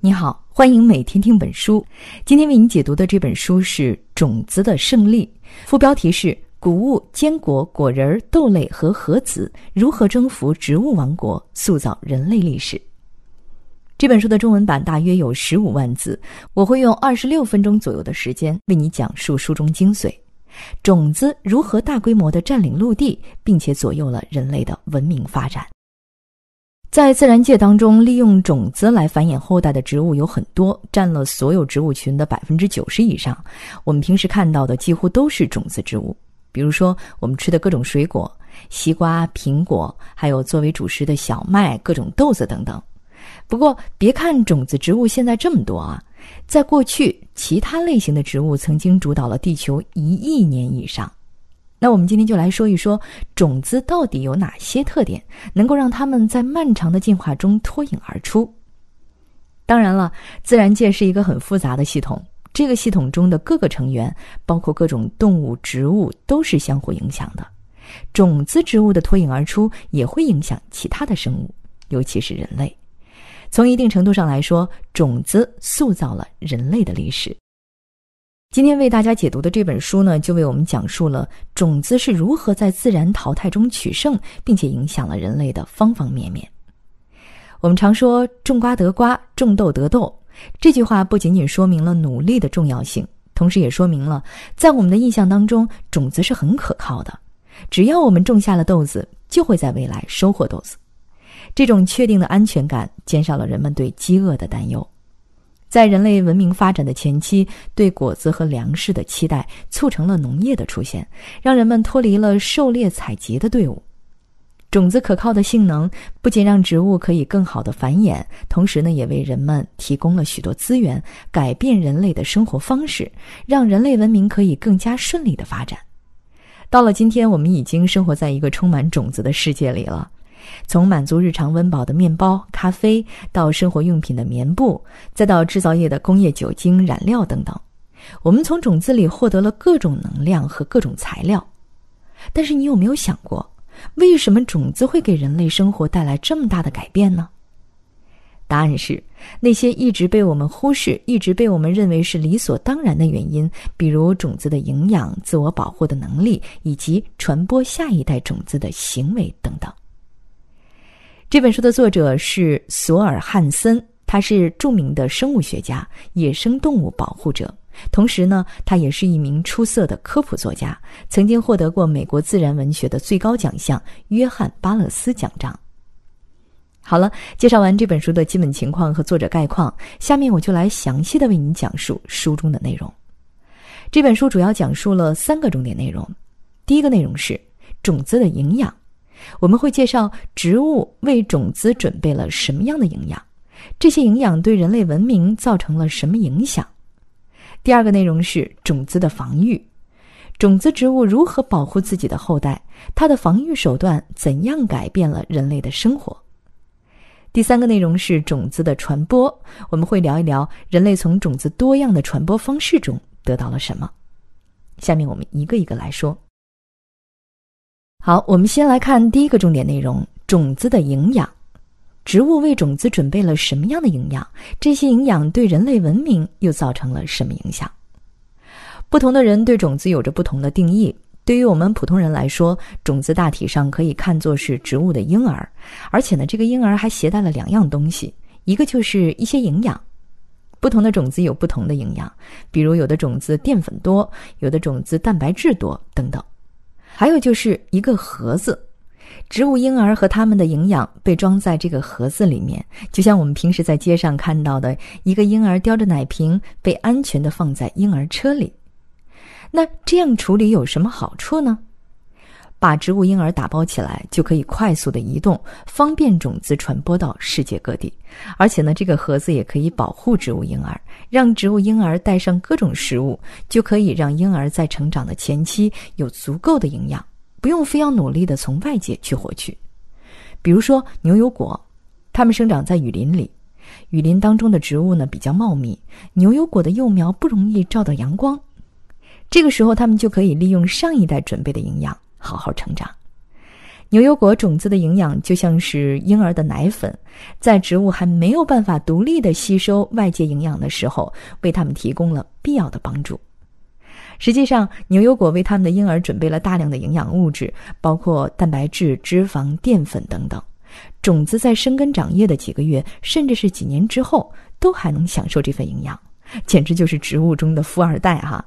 你好，欢迎每天听本书。今天为你解读的这本书是《种子的胜利》，副标题是“谷物、坚果、果仁、豆类和核子如何征服植物王国，塑造人类历史”。这本书的中文版大约有十五万字，我会用二十六分钟左右的时间为你讲述书中精髓：种子如何大规模的占领陆地，并且左右了人类的文明发展。在自然界当中，利用种子来繁衍后代的植物有很多，占了所有植物群的百分之九十以上。我们平时看到的几乎都是种子植物，比如说我们吃的各种水果，西瓜、苹果，还有作为主食的小麦、各种豆子等等。不过，别看种子植物现在这么多啊，在过去，其他类型的植物曾经主导了地球一亿年以上。那我们今天就来说一说种子到底有哪些特点，能够让它们在漫长的进化中脱颖而出。当然了，自然界是一个很复杂的系统，这个系统中的各个成员，包括各种动物、植物，都是相互影响的。种子植物的脱颖而出，也会影响其他的生物，尤其是人类。从一定程度上来说，种子塑造了人类的历史。今天为大家解读的这本书呢，就为我们讲述了种子是如何在自然淘汰中取胜，并且影响了人类的方方面面。我们常说“种瓜得瓜，种豆得豆”，这句话不仅仅说明了努力的重要性，同时也说明了在我们的印象当中，种子是很可靠的。只要我们种下了豆子，就会在未来收获豆子。这种确定的安全感，减少了人们对饥饿的担忧。在人类文明发展的前期，对果子和粮食的期待促成了农业的出现，让人们脱离了狩猎采集的队伍。种子可靠的性能不仅让植物可以更好的繁衍，同时呢，也为人们提供了许多资源，改变人类的生活方式，让人类文明可以更加顺利的发展。到了今天，我们已经生活在一个充满种子的世界里了。从满足日常温饱的面包、咖啡，到生活用品的棉布，再到制造业的工业酒精、染料等等，我们从种子里获得了各种能量和各种材料。但是，你有没有想过，为什么种子会给人类生活带来这么大的改变呢？答案是，那些一直被我们忽视、一直被我们认为是理所当然的原因，比如种子的营养、自我保护的能力，以及传播下一代种子的行为等等。这本书的作者是索尔·汉森，他是著名的生物学家、野生动物保护者，同时呢，他也是一名出色的科普作家，曾经获得过美国自然文学的最高奖项——约翰·巴勒斯奖章。好了，介绍完这本书的基本情况和作者概况，下面我就来详细的为您讲述书中的内容。这本书主要讲述了三个重点内容，第一个内容是种子的营养。我们会介绍植物为种子准备了什么样的营养，这些营养对人类文明造成了什么影响。第二个内容是种子的防御，种子植物如何保护自己的后代，它的防御手段怎样改变了人类的生活。第三个内容是种子的传播，我们会聊一聊人类从种子多样的传播方式中得到了什么。下面我们一个一个来说。好，我们先来看第一个重点内容：种子的营养。植物为种子准备了什么样的营养？这些营养对人类文明又造成了什么影响？不同的人对种子有着不同的定义。对于我们普通人来说，种子大体上可以看作是植物的婴儿，而且呢，这个婴儿还携带了两样东西，一个就是一些营养。不同的种子有不同的营养，比如有的种子淀粉多，有的种子蛋白质多，等等。还有就是一个盒子，植物婴儿和他们的营养被装在这个盒子里面，就像我们平时在街上看到的一个婴儿叼着奶瓶被安全的放在婴儿车里。那这样处理有什么好处呢？把植物婴儿打包起来，就可以快速的移动，方便种子传播到世界各地。而且呢，这个盒子也可以保护植物婴儿，让植物婴儿带上各种食物，就可以让婴儿在成长的前期有足够的营养，不用非要努力的从外界去获取。比如说牛油果，它们生长在雨林里，雨林当中的植物呢比较茂密，牛油果的幼苗不容易照到阳光，这个时候它们就可以利用上一代准备的营养。好好成长。牛油果种子的营养就像是婴儿的奶粉，在植物还没有办法独立的吸收外界营养的时候，为它们提供了必要的帮助。实际上，牛油果为他们的婴儿准备了大量的营养物质，包括蛋白质、脂肪、淀粉等等。种子在生根长叶的几个月，甚至是几年之后，都还能享受这份营养，简直就是植物中的富二代哈。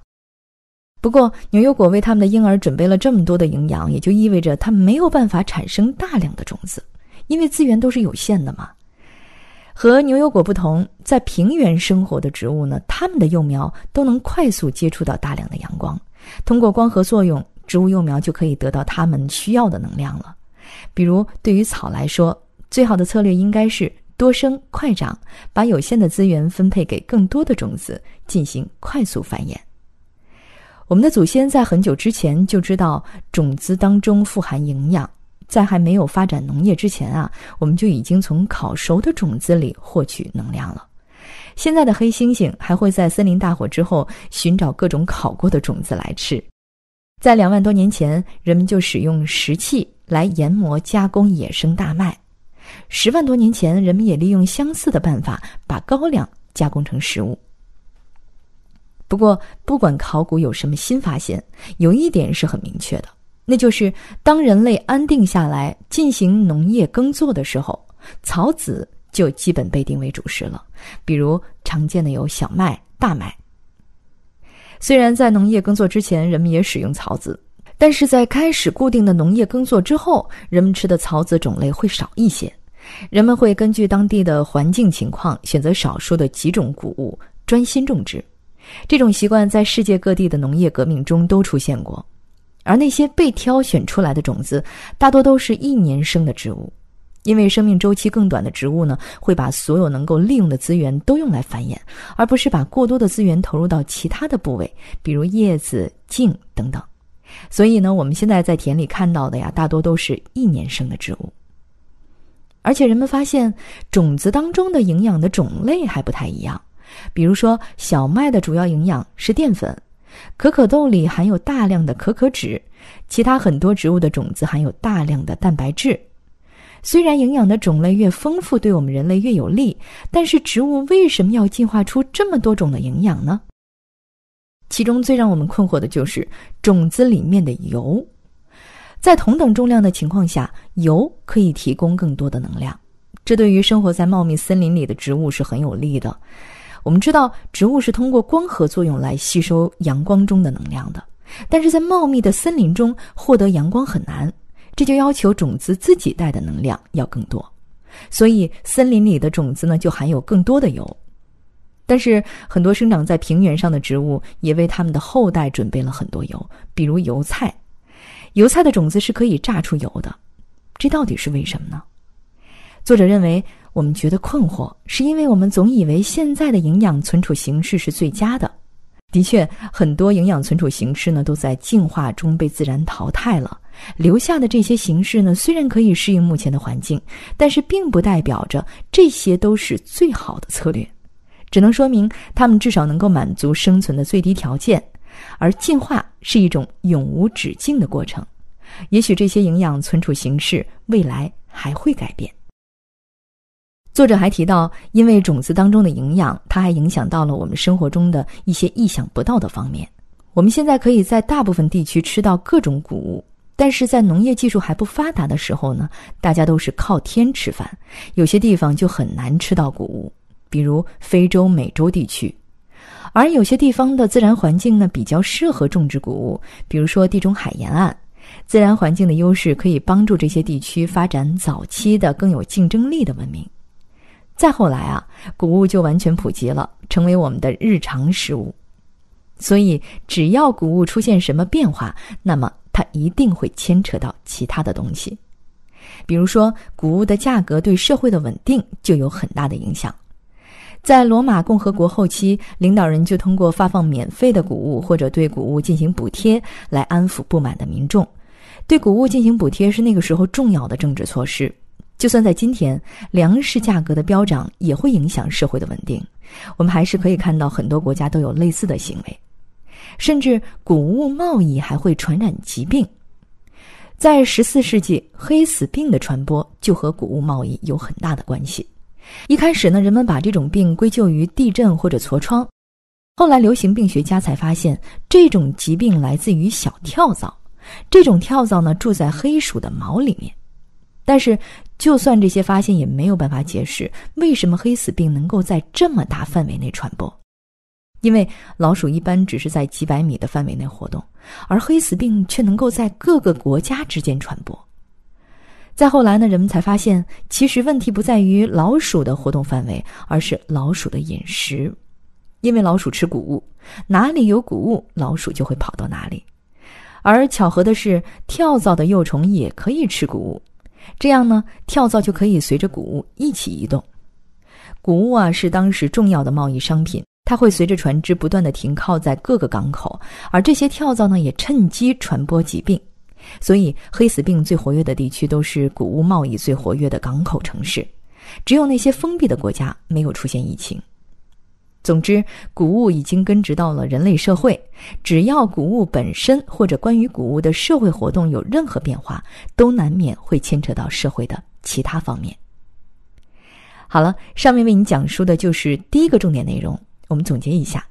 不过，牛油果为他们的婴儿准备了这么多的营养，也就意味着它没有办法产生大量的种子，因为资源都是有限的嘛。和牛油果不同，在平原生活的植物呢，它们的幼苗都能快速接触到大量的阳光，通过光合作用，植物幼苗就可以得到它们需要的能量了。比如，对于草来说，最好的策略应该是多生快长，把有限的资源分配给更多的种子，进行快速繁衍。我们的祖先在很久之前就知道种子当中富含营养，在还没有发展农业之前啊，我们就已经从烤熟的种子里获取能量了。现在的黑猩猩还会在森林大火之后寻找各种烤过的种子来吃。在两万多年前，人们就使用石器来研磨加工野生大麦；十万多年前，人们也利用相似的办法把高粱加工成食物。不过，不管考古有什么新发现，有一点是很明确的，那就是当人类安定下来进行农业耕作的时候，草籽就基本被定为主食了。比如常见的有小麦、大麦。虽然在农业耕作之前，人们也使用草籽，但是在开始固定的农业耕作之后，人们吃的草籽种类会少一些。人们会根据当地的环境情况，选择少数的几种谷物，专心种植。这种习惯在世界各地的农业革命中都出现过，而那些被挑选出来的种子大多都是一年生的植物，因为生命周期更短的植物呢，会把所有能够利用的资源都用来繁衍，而不是把过多的资源投入到其他的部位，比如叶子、茎等等。所以呢，我们现在在田里看到的呀，大多都是一年生的植物。而且人们发现，种子当中的营养的种类还不太一样。比如说，小麦的主要营养是淀粉，可可豆里含有大量的可可脂，其他很多植物的种子含有大量的蛋白质。虽然营养的种类越丰富，对我们人类越有利，但是植物为什么要进化出这么多种的营养呢？其中最让我们困惑的就是种子里面的油，在同等重量的情况下，油可以提供更多的能量，这对于生活在茂密森林里的植物是很有利的。我们知道，植物是通过光合作用来吸收阳光中的能量的，但是在茂密的森林中获得阳光很难，这就要求种子自己带的能量要更多，所以森林里的种子呢就含有更多的油。但是很多生长在平原上的植物也为它们的后代准备了很多油，比如油菜，油菜的种子是可以榨出油的，这到底是为什么呢？作者认为。我们觉得困惑，是因为我们总以为现在的营养存储形式是最佳的。的确，很多营养存储形式呢都在进化中被自然淘汰了。留下的这些形式呢，虽然可以适应目前的环境，但是并不代表着这些都是最好的策略，只能说明它们至少能够满足生存的最低条件。而进化是一种永无止境的过程，也许这些营养存储形式未来还会改变。作者还提到，因为种子当中的营养，它还影响到了我们生活中的一些意想不到的方面。我们现在可以在大部分地区吃到各种谷物，但是在农业技术还不发达的时候呢，大家都是靠天吃饭，有些地方就很难吃到谷物，比如非洲、美洲地区。而有些地方的自然环境呢，比较适合种植谷物，比如说地中海沿岸，自然环境的优势可以帮助这些地区发展早期的更有竞争力的文明。再后来啊，谷物就完全普及了，成为我们的日常食物。所以，只要谷物出现什么变化，那么它一定会牵扯到其他的东西。比如说，谷物的价格对社会的稳定就有很大的影响。在罗马共和国后期，领导人就通过发放免费的谷物或者对谷物进行补贴来安抚不满的民众。对谷物进行补贴是那个时候重要的政治措施。就算在今天，粮食价格的飙涨也会影响社会的稳定。我们还是可以看到很多国家都有类似的行为，甚至谷物贸易还会传染疾病。在十四世纪，黑死病的传播就和谷物贸易有很大的关系。一开始呢，人们把这种病归咎于地震或者痤疮，后来流行病学家才发现，这种疾病来自于小跳蚤。这种跳蚤呢，住在黑鼠的毛里面。但是，就算这些发现，也没有办法解释为什么黑死病能够在这么大范围内传播。因为老鼠一般只是在几百米的范围内活动，而黑死病却能够在各个国家之间传播。再后来呢，人们才发现，其实问题不在于老鼠的活动范围，而是老鼠的饮食。因为老鼠吃谷物，哪里有谷物，老鼠就会跑到哪里。而巧合的是，跳蚤的幼虫也可以吃谷物，这样呢，跳蚤就可以随着谷物一起移动。谷物啊，是当时重要的贸易商品。它会随着船只不断的停靠在各个港口，而这些跳蚤呢也趁机传播疾病，所以黑死病最活跃的地区都是谷物贸易最活跃的港口城市，只有那些封闭的国家没有出现疫情。总之，谷物已经根植到了人类社会，只要谷物本身或者关于谷物的社会活动有任何变化，都难免会牵扯到社会的其他方面。好了，上面为你讲述的就是第一个重点内容。我们总结一下，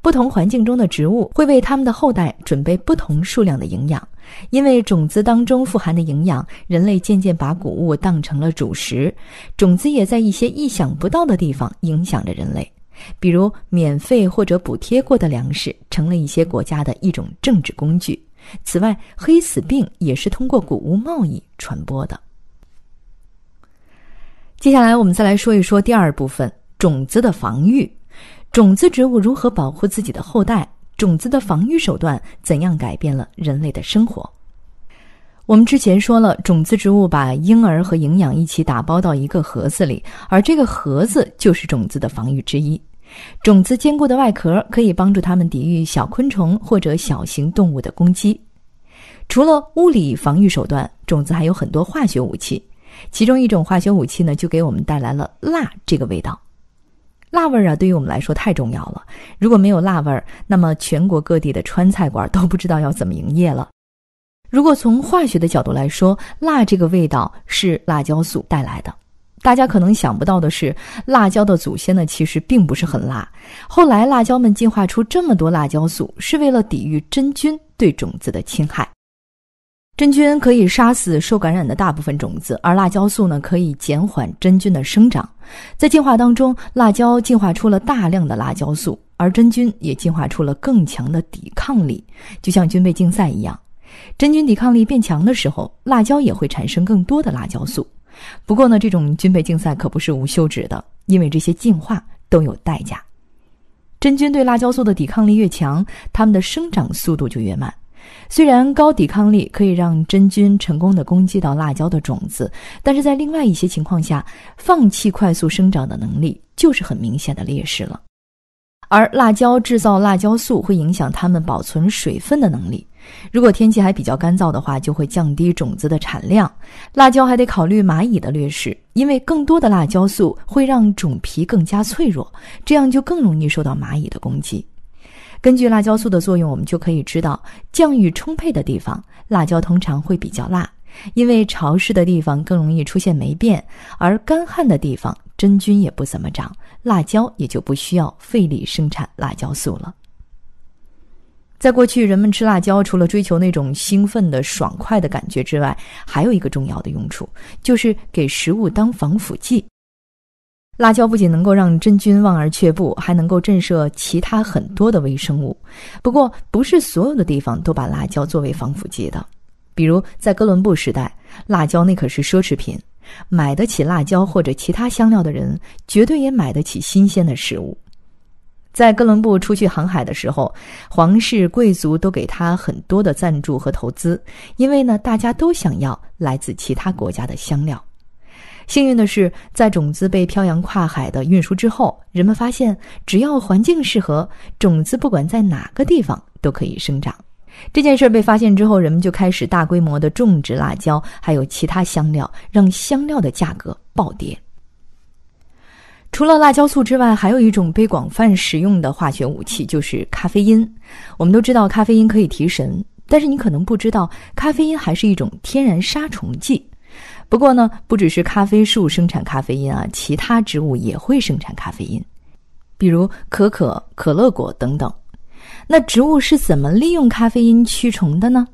不同环境中的植物会为它们的后代准备不同数量的营养，因为种子当中富含的营养，人类渐渐把谷物当成了主食。种子也在一些意想不到的地方影响着人类，比如免费或者补贴过的粮食成了一些国家的一种政治工具。此外，黑死病也是通过谷物贸易传播的。接下来，我们再来说一说第二部分：种子的防御。种子植物如何保护自己的后代？种子的防御手段怎样改变了人类的生活？我们之前说了，种子植物把婴儿和营养一起打包到一个盒子里，而这个盒子就是种子的防御之一。种子坚固的外壳可以帮助它们抵御小昆虫或者小型动物的攻击。除了物理防御手段，种子还有很多化学武器。其中一种化学武器呢，就给我们带来了辣这个味道。辣味儿啊，对于我们来说太重要了。如果没有辣味儿，那么全国各地的川菜馆都不知道要怎么营业了。如果从化学的角度来说，辣这个味道是辣椒素带来的。大家可能想不到的是，辣椒的祖先呢，其实并不是很辣。后来辣椒们进化出这么多辣椒素，是为了抵御真菌对种子的侵害。真菌可以杀死受感染的大部分种子，而辣椒素呢可以减缓真菌的生长。在进化当中，辣椒进化出了大量的辣椒素，而真菌也进化出了更强的抵抗力。就像军备竞赛一样，真菌抵抗力变强的时候，辣椒也会产生更多的辣椒素。不过呢，这种军备竞赛可不是无休止的，因为这些进化都有代价。真菌对辣椒素的抵抗力越强，它们的生长速度就越慢。虽然高抵抗力可以让真菌成功的攻击到辣椒的种子，但是在另外一些情况下，放弃快速生长的能力就是很明显的劣势了。而辣椒制造辣椒素会影响它们保存水分的能力。如果天气还比较干燥的话，就会降低种子的产量。辣椒还得考虑蚂蚁的劣势，因为更多的辣椒素会让种皮更加脆弱，这样就更容易受到蚂蚁的攻击。根据辣椒素的作用，我们就可以知道，降雨充沛的地方，辣椒通常会比较辣；因为潮湿的地方更容易出现霉变，而干旱的地方真菌也不怎么长，辣椒也就不需要费力生产辣椒素了。在过去，人们吃辣椒除了追求那种兴奋的、爽快的感觉之外，还有一个重要的用处，就是给食物当防腐剂。辣椒不仅能够让真菌望而却步，还能够震慑其他很多的微生物。不过，不是所有的地方都把辣椒作为防腐剂的。比如，在哥伦布时代，辣椒那可是奢侈品，买得起辣椒或者其他香料的人，绝对也买得起新鲜的食物。在哥伦布出去航海的时候，皇室贵族都给他很多的赞助和投资，因为呢，大家都想要来自其他国家的香料。幸运的是，在种子被漂洋跨海的运输之后，人们发现，只要环境适合，种子不管在哪个地方都可以生长。这件事被发现之后，人们就开始大规模的种植辣椒，还有其他香料，让香料的价格暴跌。除了辣椒素之外，还有一种被广泛使用的化学武器，就是咖啡因。我们都知道，咖啡因可以提神。但是你可能不知道，咖啡因还是一种天然杀虫剂。不过呢，不只是咖啡树生产咖啡因啊，其他植物也会生产咖啡因，比如可可、可乐果等等。那植物是怎么利用咖啡因驱虫的呢？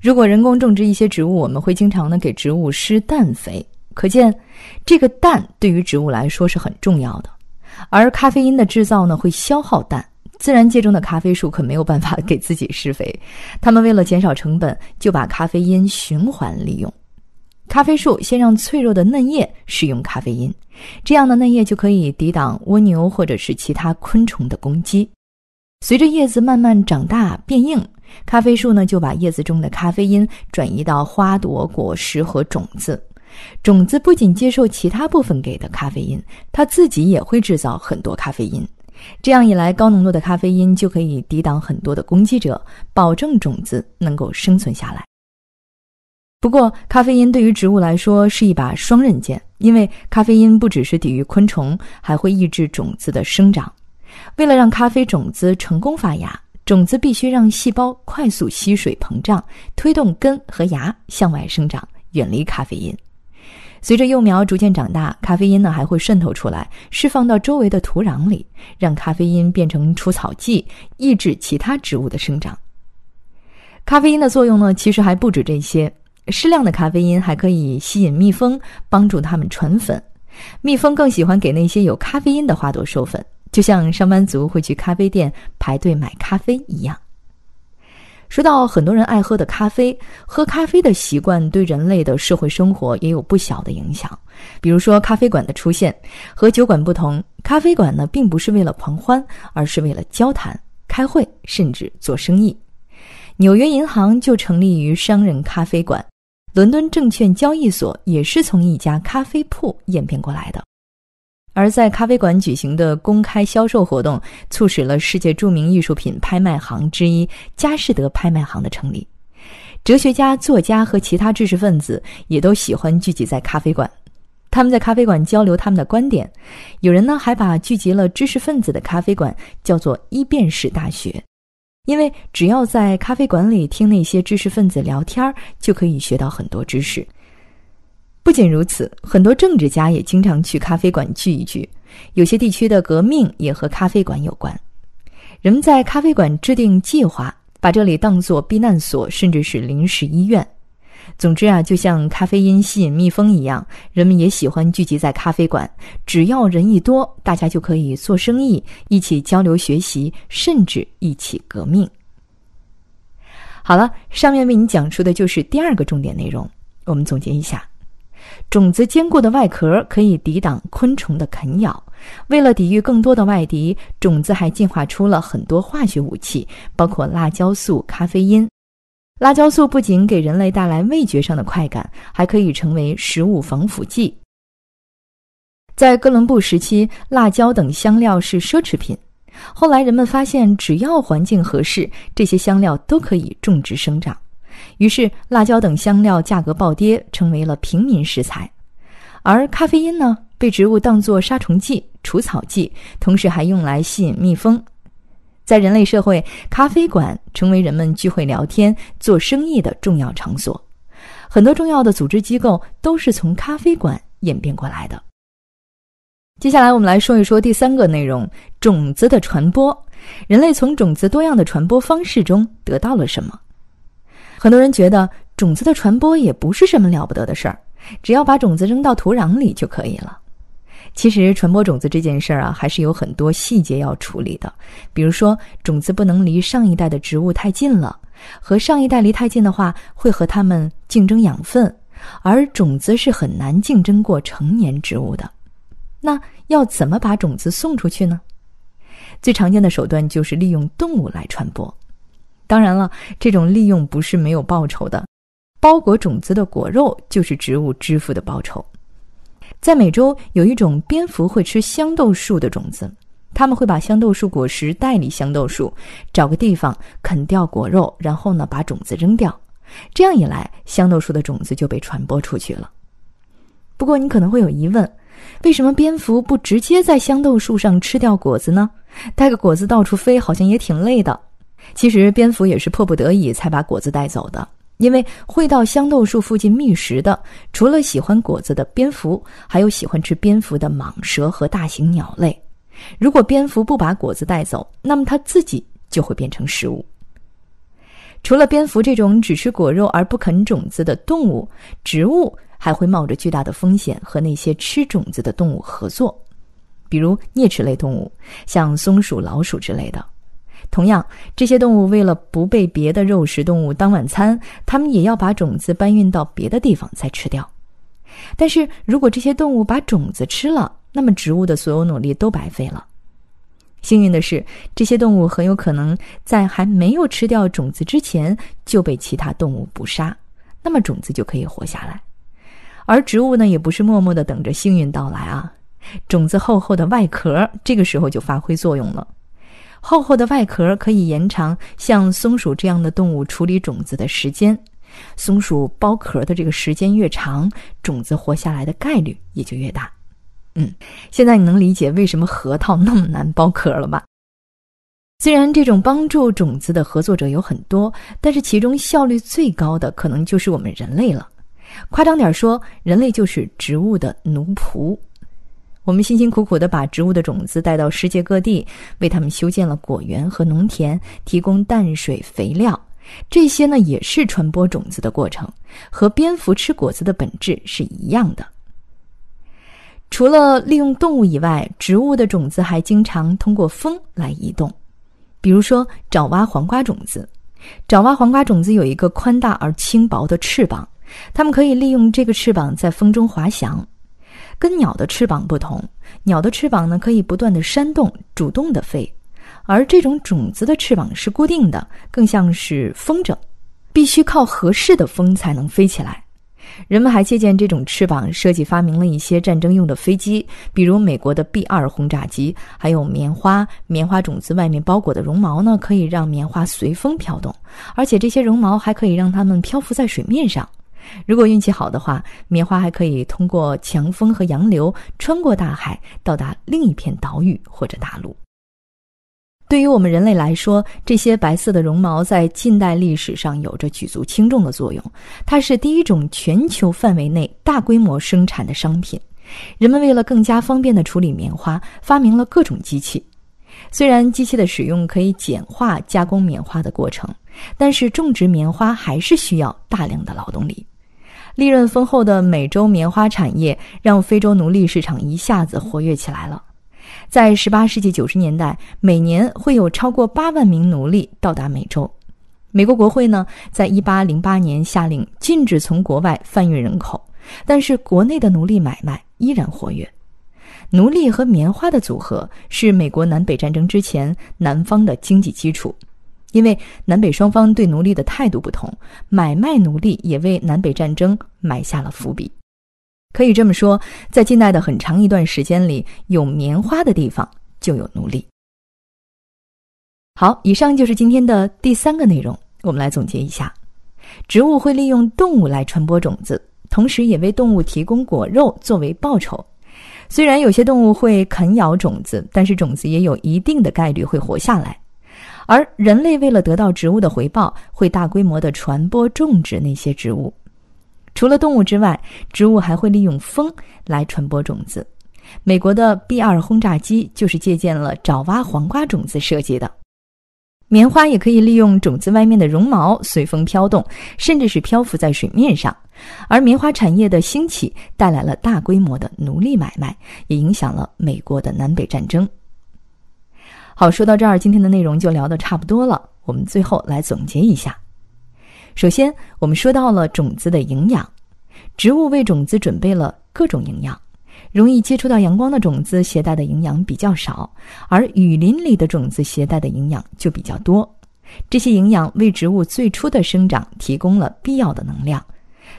如果人工种植一些植物，我们会经常呢给植物施氮肥，可见这个氮对于植物来说是很重要的。而咖啡因的制造呢会消耗氮，自然界中的咖啡树可没有办法 给自己施肥，他们为了减少成本，就把咖啡因循环利用。咖啡树先让脆弱的嫩叶使用咖啡因，这样的嫩叶就可以抵挡蜗牛或者是其他昆虫的攻击。随着叶子慢慢长大变硬，咖啡树呢就把叶子中的咖啡因转移到花朵、果实和种子。种子不仅接受其他部分给的咖啡因，它自己也会制造很多咖啡因。这样一来，高浓度的咖啡因就可以抵挡很多的攻击者，保证种子能够生存下来。不过，咖啡因对于植物来说是一把双刃剑，因为咖啡因不只是抵御昆虫，还会抑制种子的生长。为了让咖啡种子成功发芽，种子必须让细胞快速吸水膨胀，推动根和芽向外生长，远离咖啡因。随着幼苗逐渐长大，咖啡因呢还会渗透出来，释放到周围的土壤里，让咖啡因变成除草剂，抑制其他植物的生长。咖啡因的作用呢，其实还不止这些。适量的咖啡因还可以吸引蜜蜂，帮助它们传粉。蜜蜂更喜欢给那些有咖啡因的花朵授粉，就像上班族会去咖啡店排队买咖啡一样。说到很多人爱喝的咖啡，喝咖啡的习惯对人类的社会生活也有不小的影响。比如说，咖啡馆的出现和酒馆不同，咖啡馆呢并不是为了狂欢，而是为了交谈、开会，甚至做生意。纽约银行就成立于商人咖啡馆。伦敦证券交易所也是从一家咖啡铺演变过来的，而在咖啡馆举行的公开销售活动，促使了世界著名艺术品拍卖行之一佳士得拍卖行的成立。哲学家、作家和其他知识分子也都喜欢聚集在咖啡馆，他们在咖啡馆交流他们的观点。有人呢还把聚集了知识分子的咖啡馆叫做“一便士大学”。因为只要在咖啡馆里听那些知识分子聊天儿就可以学到很多知识。不仅如此，很多政治家也经常去咖啡馆聚一聚。有些地区的革命也和咖啡馆有关。人们在咖啡馆制定计划，把这里当作避难所，甚至是临时医院。总之啊，就像咖啡因吸引蜜蜂一样，人们也喜欢聚集在咖啡馆。只要人一多，大家就可以做生意，一起交流学习，甚至一起革命。好了，上面为你讲述的就是第二个重点内容。我们总结一下：种子坚固的外壳可以抵挡昆虫的啃咬。为了抵御更多的外敌，种子还进化出了很多化学武器，包括辣椒素、咖啡因。辣椒素不仅给人类带来味觉上的快感，还可以成为食物防腐剂。在哥伦布时期，辣椒等香料是奢侈品。后来人们发现，只要环境合适，这些香料都可以种植生长。于是，辣椒等香料价格暴跌，成为了平民食材。而咖啡因呢，被植物当作杀虫剂、除草剂，同时还用来吸引蜜蜂。在人类社会，咖啡馆成为人们聚会、聊天、做生意的重要场所。很多重要的组织机构都是从咖啡馆演变过来的。接下来，我们来说一说第三个内容：种子的传播。人类从种子多样的传播方式中得到了什么？很多人觉得种子的传播也不是什么了不得的事儿，只要把种子扔到土壤里就可以了。其实传播种子这件事儿啊，还是有很多细节要处理的。比如说，种子不能离上一代的植物太近了，和上一代离太近的话，会和它们竞争养分，而种子是很难竞争过成年植物的。那要怎么把种子送出去呢？最常见的手段就是利用动物来传播。当然了，这种利用不是没有报酬的，包裹种子的果肉就是植物支付的报酬。在美洲有一种蝙蝠会吃香豆树的种子，他们会把香豆树果实带离香豆树，找个地方啃掉果肉，然后呢把种子扔掉。这样一来，香豆树的种子就被传播出去了。不过你可能会有疑问，为什么蝙蝠不直接在香豆树上吃掉果子呢？带个果子到处飞，好像也挺累的。其实蝙蝠也是迫不得已才把果子带走的，因为会到香豆树附近觅食的，除了喜欢果子的蝙蝠，还有喜欢吃蝙蝠的蟒蛇和大型鸟类。如果蝙蝠不把果子带走，那么它自己就会变成食物。除了蝙蝠这种只吃果肉而不啃种子的动物，植物还会冒着巨大的风险和那些吃种子的动物合作，比如啮齿类动物，像松鼠、老鼠之类的。同样，这些动物为了不被别的肉食动物当晚餐，它们也要把种子搬运到别的地方再吃掉。但是如果这些动物把种子吃了，那么植物的所有努力都白费了。幸运的是，这些动物很有可能在还没有吃掉种子之前就被其他动物捕杀，那么种子就可以活下来。而植物呢，也不是默默的等着幸运到来啊，种子厚厚的外壳这个时候就发挥作用了。厚厚的外壳可以延长像松鼠这样的动物处理种子的时间，松鼠剥壳的这个时间越长，种子活下来的概率也就越大。嗯，现在你能理解为什么核桃那么难剥壳了吧？虽然这种帮助种子的合作者有很多，但是其中效率最高的可能就是我们人类了。夸张点说，人类就是植物的奴仆。我们辛辛苦苦地把植物的种子带到世界各地，为它们修建了果园和农田，提供淡水、肥料。这些呢，也是传播种子的过程，和蝙蝠吃果子的本质是一样的。除了利用动物以外，植物的种子还经常通过风来移动。比如说，爪哇黄瓜种子。爪哇黄瓜种子有一个宽大而轻薄的翅膀，它们可以利用这个翅膀在风中滑翔。跟鸟的翅膀不同，鸟的翅膀呢可以不断的扇动，主动的飞，而这种种子的翅膀是固定的，更像是风筝，必须靠合适的风才能飞起来。人们还借鉴这种翅膀，设计发明了一些战争用的飞机，比如美国的 B 二轰炸机，还有棉花。棉花种子外面包裹的绒毛呢，可以让棉花随风飘动，而且这些绒毛还可以让它们漂浮在水面上。如果运气好的话，棉花还可以通过强风和洋流穿过大海，到达另一片岛屿或者大陆。对于我们人类来说，这些白色的绒毛在近代历史上有着举足轻重的作用。它是第一种全球范围内大规模生产的商品。人们为了更加方便地处理棉花，发明了各种机器。虽然机器的使用可以简化加工棉花的过程，但是种植棉花还是需要大量的劳动力。利润丰厚的美洲棉花产业让非洲奴隶市场一下子活跃起来了。在18世纪90年代，每年会有超过8万名奴隶到达美洲。美国国会呢，在1808年下令禁止从国外贩运人口，但是国内的奴隶买卖依然活跃。奴隶和棉花的组合是美国南北战争之前南方的经济基础。因为南北双方对奴隶的态度不同，买卖奴隶也为南北战争埋下了伏笔。可以这么说，在近代的很长一段时间里，有棉花的地方就有奴隶。好，以上就是今天的第三个内容。我们来总结一下：植物会利用动物来传播种子，同时也为动物提供果肉作为报酬。虽然有些动物会啃咬种子，但是种子也有一定的概率会活下来。而人类为了得到植物的回报，会大规模的传播种植那些植物。除了动物之外，植物还会利用风来传播种子。美国的 B 二轰炸机就是借鉴了爪哇黄瓜种子设计的。棉花也可以利用种子外面的绒毛随风飘动，甚至是漂浮在水面上。而棉花产业的兴起带来了大规模的奴隶买卖，也影响了美国的南北战争。好，说到这儿，今天的内容就聊的差不多了。我们最后来总结一下。首先，我们说到了种子的营养，植物为种子准备了各种营养。容易接触到阳光的种子携带的营养比较少，而雨林里的种子携带的营养就比较多。这些营养为植物最初的生长提供了必要的能量。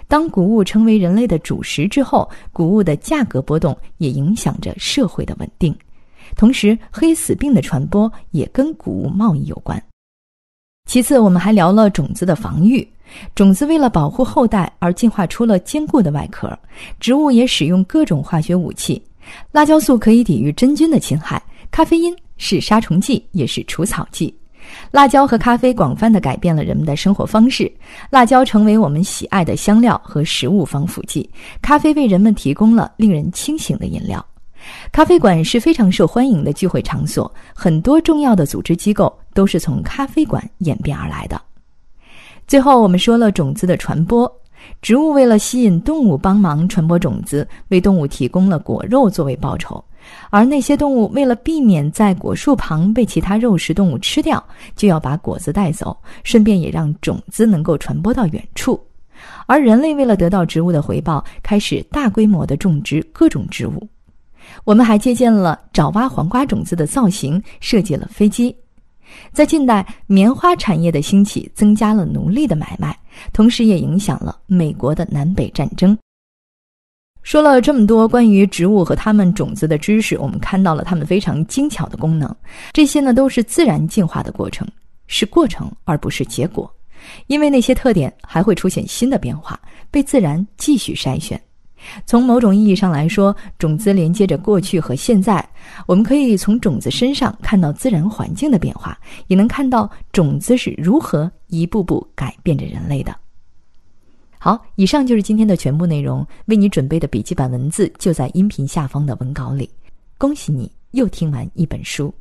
当谷物成为人类的主食之后，谷物的价格波动也影响着社会的稳定。同时，黑死病的传播也跟谷物贸易有关。其次，我们还聊了种子的防御。种子为了保护后代而进化出了坚固的外壳。植物也使用各种化学武器。辣椒素可以抵御真菌的侵害，咖啡因是杀虫剂，也是除草剂。辣椒和咖啡广泛的改变了人们的生活方式，辣椒成为我们喜爱的香料和食物防腐剂，咖啡为人们提供了令人清醒的饮料。咖啡馆是非常受欢迎的聚会场所，很多重要的组织机构都是从咖啡馆演变而来的。最后，我们说了种子的传播，植物为了吸引动物帮忙传播种子，为动物提供了果肉作为报酬。而那些动物为了避免在果树旁被其他肉食动物吃掉，就要把果子带走，顺便也让种子能够传播到远处。而人类为了得到植物的回报，开始大规模的种植各种植物。我们还借鉴了爪哇黄瓜种子的造型，设计了飞机。在近代，棉花产业的兴起增加了奴隶的买卖，同时也影响了美国的南北战争。说了这么多关于植物和它们种子的知识，我们看到了它们非常精巧的功能。这些呢都是自然进化的过程，是过程而不是结果。因为那些特点还会出现新的变化，被自然继续筛选。从某种意义上来说，种子连接着过去和现在。我们可以从种子身上看到自然环境的变化，也能看到种子是如何一步步改变着人类的。好，以上就是今天的全部内容。为你准备的笔记本文字就在音频下方的文稿里。恭喜你又听完一本书。